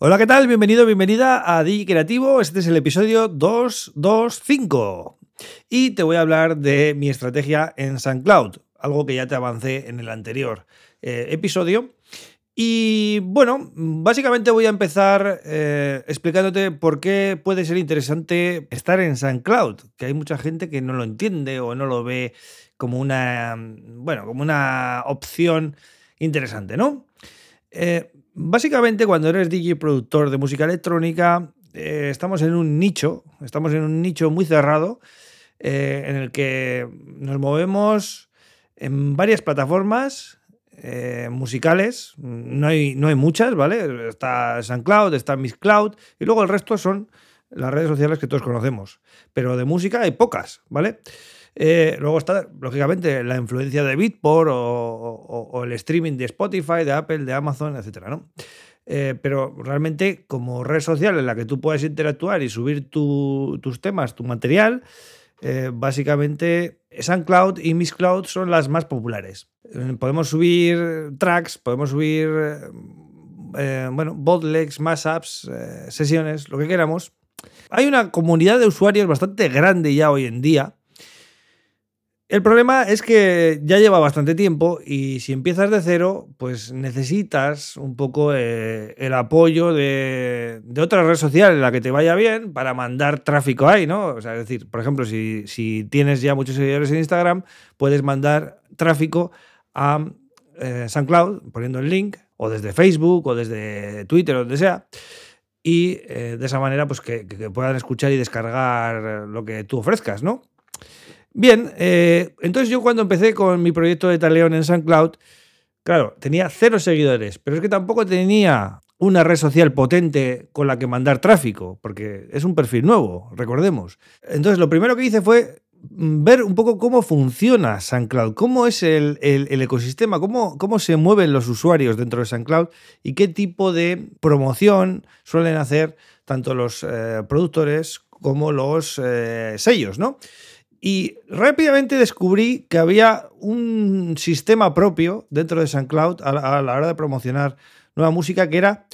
Hola, ¿qué tal? Bienvenido, bienvenida a Digi Creativo. Este es el episodio 225. Y te voy a hablar de mi estrategia en SoundCloud, algo que ya te avancé en el anterior eh, episodio. Y bueno, básicamente voy a empezar eh, explicándote por qué puede ser interesante estar en SoundCloud, que hay mucha gente que no lo entiende o no lo ve como una, bueno, como una opción interesante, ¿no? Eh, básicamente cuando eres DJ productor de música electrónica, eh, estamos en un nicho, estamos en un nicho muy cerrado en el que nos movemos en varias plataformas eh, musicales. No hay, no hay muchas, ¿vale? Está SoundCloud, está Miss Cloud y luego el resto son las redes sociales que todos conocemos. Pero de música hay pocas, ¿vale? Eh, luego está, lógicamente, la influencia de Beatport o, el streaming de Spotify, de Apple, de Amazon, etcétera, ¿no? Eh, pero realmente, como red social en la que tú puedes interactuar y subir tus temas, tu material, eh, básicamente SoundCloud y Miss Cloud son las más populares. Podemos subir tracks, podemos subir, eh, bueno, bootlegs, mashups, sesiones, lo que queramos. Hay una comunidad de usuarios bastante grande ya hoy en día el problema es que ya lleva bastante tiempo y si empiezas de cero, pues necesitas un poco eh, el apoyo de, otra red social en la que te vaya bien para mandar tráfico ahí, ¿no? O sea, es decir, por ejemplo, si, tienes ya muchos seguidores en Instagram, puedes mandar tráfico a eh, SoundCloud poniendo el link, o desde Facebook, o desde Twitter, o donde sea y eh, de esa manera pues que, puedan escuchar y descargar lo que tú ofrezcas, ¿no? Bien, eh, entonces yo cuando empecé con mi proyecto de Taleón en SoundCloud, claro, tenía cero seguidores, pero es que tampoco tenía una red social potente con la que mandar tráfico, porque es un perfil nuevo, recordemos. Entonces lo primero que hice fue ver un poco cómo funciona SoundCloud, cómo es el, ecosistema, cómo, cómo, se mueven los usuarios dentro de SoundCloud y qué tipo de promoción suelen hacer tanto los eh, productores como los eh, sellos, ¿no? Y rápidamente descubrí que había un sistema propio dentro de SoundCloud a la, hora de promocionar nueva música, que era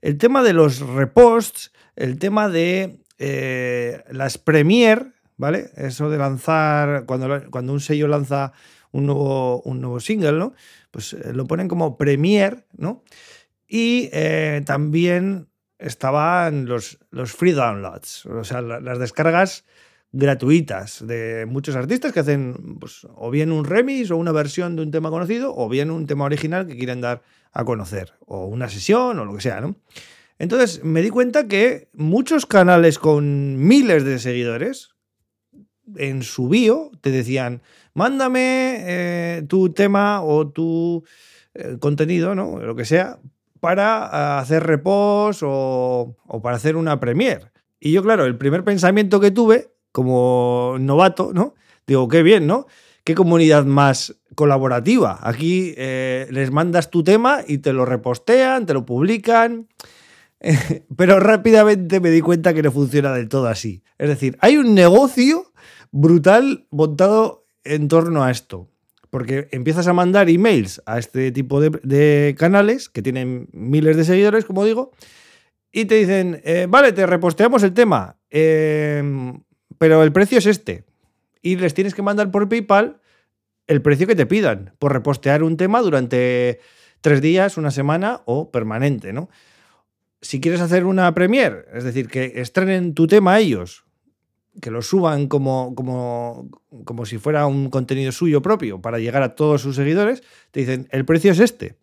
el tema de los reposts, el tema de eh, las premier, ¿vale? Eso de lanzar, cuando, cuando un sello lanza un nuevo, un nuevo single, ¿no? Pues eh, lo ponen como premier, ¿no? Y eh, también estaban los, los free downloads, o sea, las descargas gratuitas de muchos artistas que hacen pues, o bien un remix o una versión de un tema conocido o bien un tema original que quieren dar a conocer o una sesión o lo que sea, ¿no? Entonces me di cuenta que muchos canales con miles de seguidores en su bio te decían, mándame eh, tu tema o tu eh, contenido, ¿no? Lo que sea, para hacer repos o, o para hacer una premiere. Y yo, claro, el primer pensamiento que tuve como novato, ¿no? Digo, qué bien, ¿no? Qué comunidad más colaborativa. Aquí eh, les mandas tu tema y te lo repostean, te lo publican. Pero rápidamente me di cuenta que no funciona del todo así. Es decir, hay un negocio brutal montado en torno a esto. Porque empiezas a mandar emails a este tipo de, canales que tienen miles de seguidores, como digo, y te dicen, eh, vale, te reposteamos el tema. Eh, pero el precio es este. Y les tienes que mandar por PayPal el precio que te pidan por repostear un tema durante tres días, una semana o permanente, ¿no? Si quieres hacer una premier, es decir, que estrenen tu tema ellos, que lo suban como, como, como si fuera un contenido suyo propio para llegar a todos sus seguidores, te dicen, el precio es este.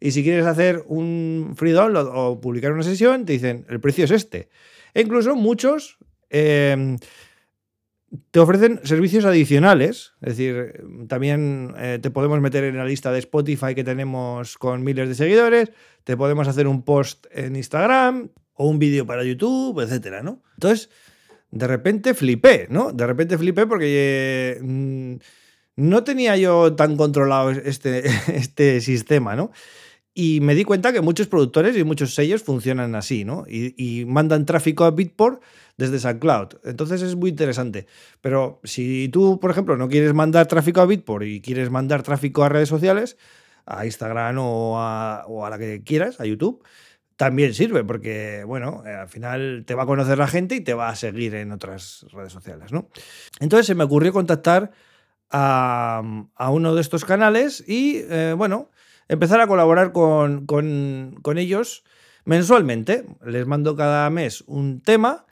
Y si quieres hacer un free download o publicar una sesión, te dicen, el precio es este. E incluso muchos eh, te ofrecen servicios adicionales, es decir, también eh, te podemos meter en la lista de Spotify que tenemos con miles de seguidores, te podemos hacer un post en Instagram o un vídeo para YouTube, etcétera, ¿no? Entonces, de repente flipé, ¿no? De repente flipé porque mm, no tenía yo tan controlado este, este sistema, ¿no? Y me di cuenta que muchos productores y muchos sellos funcionan así, ¿no? Y, mandan tráfico a Bitport desde SoundCloud. Entonces es muy interesante. Pero si tú, por ejemplo, no quieres mandar tráfico a Bitport y quieres mandar tráfico a redes sociales, a Instagram o a, la que quieras, a YouTube, también sirve porque, bueno, eh, al final te va a conocer la gente y te va a seguir en otras redes sociales, ¿no? Entonces se me ocurrió contactar a, uno de estos canales y, eh, bueno, empezar a colaborar con, ellos mensualmente. Les mando cada mes un tema,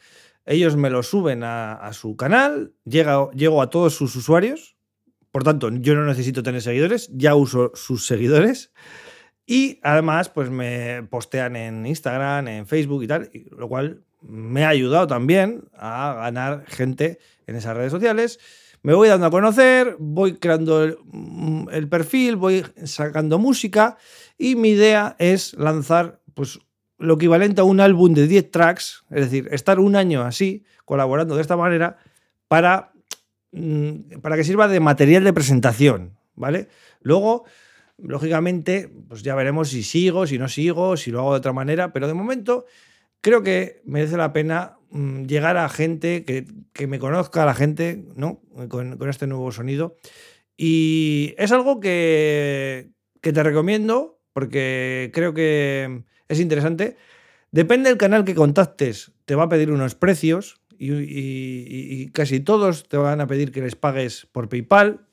ellos me lo suben a, su canal, llega, llego a todos sus usuarios, por tanto, yo no necesito tener seguidores, ya uso sus seguidores. Y además, pues me postean en Instagram, en Facebook y tal, lo cual me ha ayudado también a ganar gente en esas redes sociales. Me voy dando a conocer, voy creando el, mm, perfil, voy sacando música y mi idea es lanzar pues, lo equivalente a un álbum de 10 tracks, es decir, estar un año así, colaborando de esta manera, para, mm, para que sirva de material de presentación, ¿vale? Luego Lógicamente, pues ya veremos si sigo, si no sigo, si lo hago de otra manera, pero de momento creo que merece la pena llegar a gente que, me conozca, a la gente, ¿no? Con, este nuevo sonido. Y es algo que, te recomiendo porque creo que es interesante. Depende del canal que contactes, te va a pedir unos precios y, casi todos te van a pedir que les pagues por PayPal.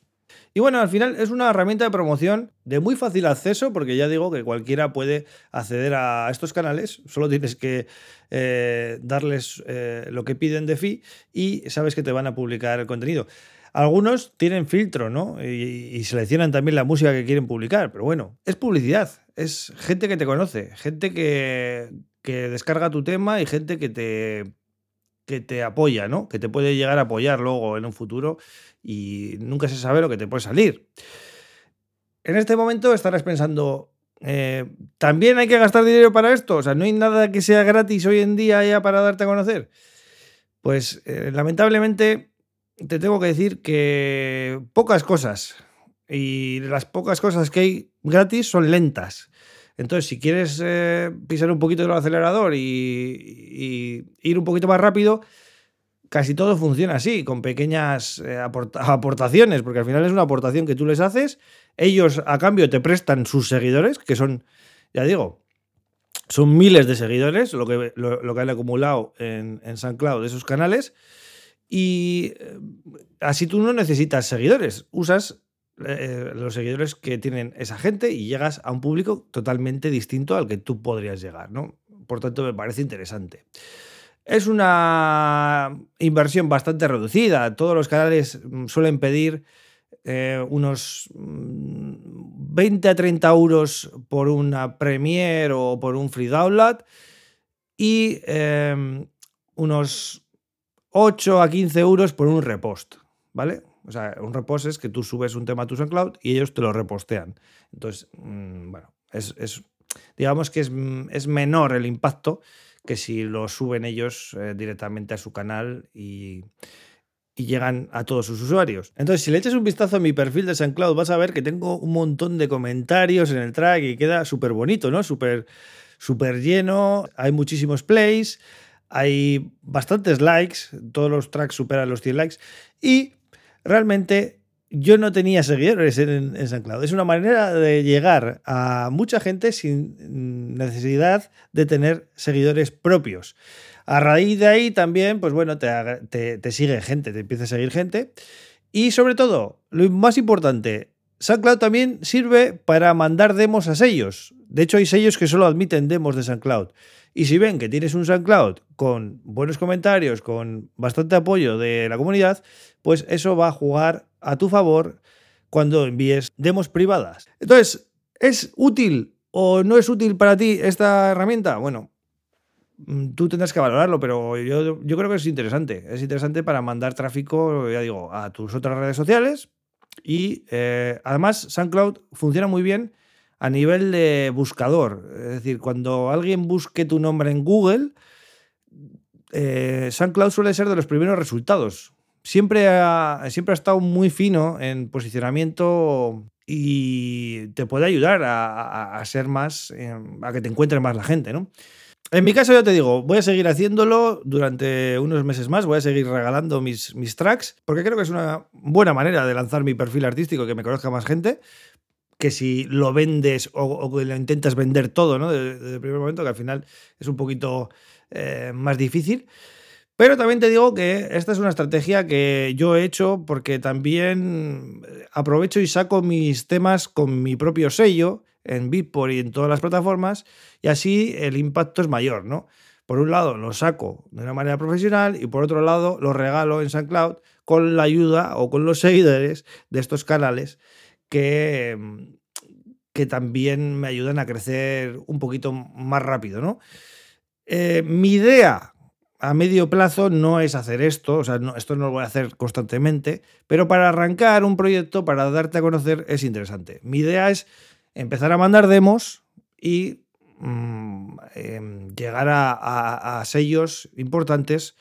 Y bueno, al final es una herramienta de promoción de muy fácil acceso, porque ya digo que cualquiera puede acceder a estos canales, solo tienes que eh, darles eh, lo que piden de fee y sabes que te van a publicar el contenido. Algunos tienen filtro, ¿no? Y, seleccionan también la música que quieren publicar, pero bueno, es publicidad, es gente que te conoce, gente que, que descarga tu tema y gente que te que te apoya, ¿no? Que te puede llegar a apoyar luego en un futuro y nunca se sabe lo que te puede salir. En este momento estarás pensando, eh, ¿también hay que gastar dinero para esto? O sea, ¿no hay nada que sea gratis hoy en día ya para darte a conocer? Pues eh, lamentablemente te tengo que decir que pocas cosas. Y las pocas cosas que hay gratis son lentas. Entonces, si quieres eh, pisar un poquito el acelerador y, ir un poquito más rápido, casi todo funciona así, con pequeñas eh, aportaciones, porque al final es una aportación que tú les haces. Ellos a cambio te prestan sus seguidores, que son, ya digo, son miles de seguidores, lo que, lo, que han acumulado en, en SoundCloud de esos canales. Y eh, así tú no necesitas seguidores, usas eh, los seguidores que tienen esa gente y llegas a un público totalmente distinto al que tú podrías llegar, ¿no? Por tanto, me parece interesante. Es una inversión bastante reducida. Todos los canales mm, suelen pedir eh, unos 20 mm, a 30 euros por una Premiere o por un free download y unos 8 a 15 euros por un repost, ¿vale? O sea, un repost es que tú subes un tema a tu SoundCloud y ellos te lo repostean. Entonces, mm, bueno, es, digamos que es, es, menor el impacto que si lo suben ellos eh, directamente a su canal y, y llegan a todos sus usuarios. Entonces, si le echas un vistazo a mi perfil de SoundCloud, vas a ver que tengo un montón de comentarios en el track y queda súper bonito, ¿no? Súper súper lleno, hay muchísimos plays, hay bastantes likes, todos los tracks superan los 100 likes y realmente yo no tenía seguidores en, en SoundCloud. Es una manera de llegar a mucha gente sin necesidad de tener seguidores propios. A raíz de ahí también, pues bueno, te, te, sigue gente, te empieza a seguir gente. Y sobre todo, lo más importante, SoundCloud también sirve para mandar demos a sellos. De hecho, hay sellos que solo admiten demos de SoundCloud. Y si ven que tienes un SoundCloud con buenos comentarios, con bastante apoyo de la comunidad, pues eso va a jugar a tu favor cuando envíes demos privadas. Entonces, ¿es útil o no es útil para ti esta herramienta? Bueno, mm, tú tendrás que valorarlo, pero yo, creo que es interesante. Es interesante para mandar tráfico, ya digo, a tus otras redes sociales. Y eh, además, SoundCloud funciona muy bien a nivel de buscador. Es decir, cuando alguien busque tu nombre en Google, eh, SoundCloud suele ser de los primeros resultados. Siempre ha, siempre ha estado muy fino en posicionamiento y te puede ayudar a, ser más, eh, a que te encuentre más la gente, ¿no? En mi caso, ya te digo, voy a seguir haciéndolo durante unos meses más, voy a seguir regalando mis, mis tracks, porque creo que es una buena manera de lanzar mi perfil artístico, que me conozca más gente, que si lo vendes o, que lo intentas vender todo, ¿no? Desde, el primer momento, que al final es un poquito eh, más difícil. Pero también te digo que esta es una estrategia que yo he hecho porque también aprovecho y saco mis temas con mi propio sello en Bitport y en todas las plataformas y así el impacto es mayor, ¿no? Por un lado lo saco de una manera profesional y por otro lado lo regalo en SoundCloud con la ayuda o con los seguidores de estos canales que, que también me ayudan a crecer un poquito más rápido, ¿no? Eh, mi idea a medio plazo no es hacer esto, o sea, esto no lo voy a hacer constantemente, pero para arrancar un proyecto, para darte a conocer, es interesante. Mi idea es empezar a mandar demos y mm, em, llegar a, sellos importantes,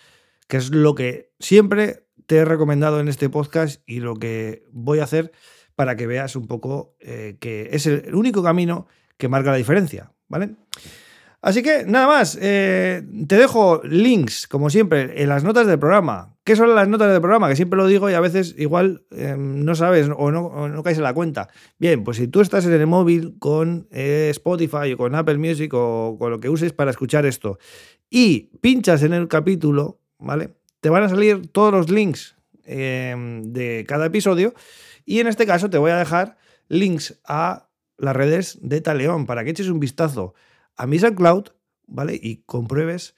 que es lo que siempre te he recomendado en este podcast y lo que voy a hacer para que veas un poco eh, que es el único camino que marca la diferencia, ¿vale? Así que nada más, eh, te dejo links, como siempre, en las notas del programa. ¿Qué son las notas del programa? Que siempre lo digo y a veces igual em, no sabes o no, caes en la cuenta. Bien, pues si tú estás en el móvil con eh, Spotify o con Apple Music o con lo que uses para escuchar esto y pinchas en el capítulo, ¿vale? Te van a salir todos los links em, de cada episodio y en este caso te voy a dejar links a las redes de Taleón para que eches un vistazo a mi SoundCloud, ¿vale? Y compruebes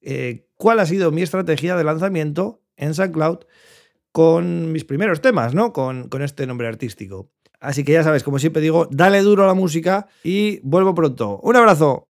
eh, cuál ha sido mi estrategia de lanzamiento en SoundCloud con mis primeros temas, ¿no? Con, con este nombre artístico. Así que ya sabes, como siempre digo, dale duro a la música y vuelvo pronto. Un abrazo.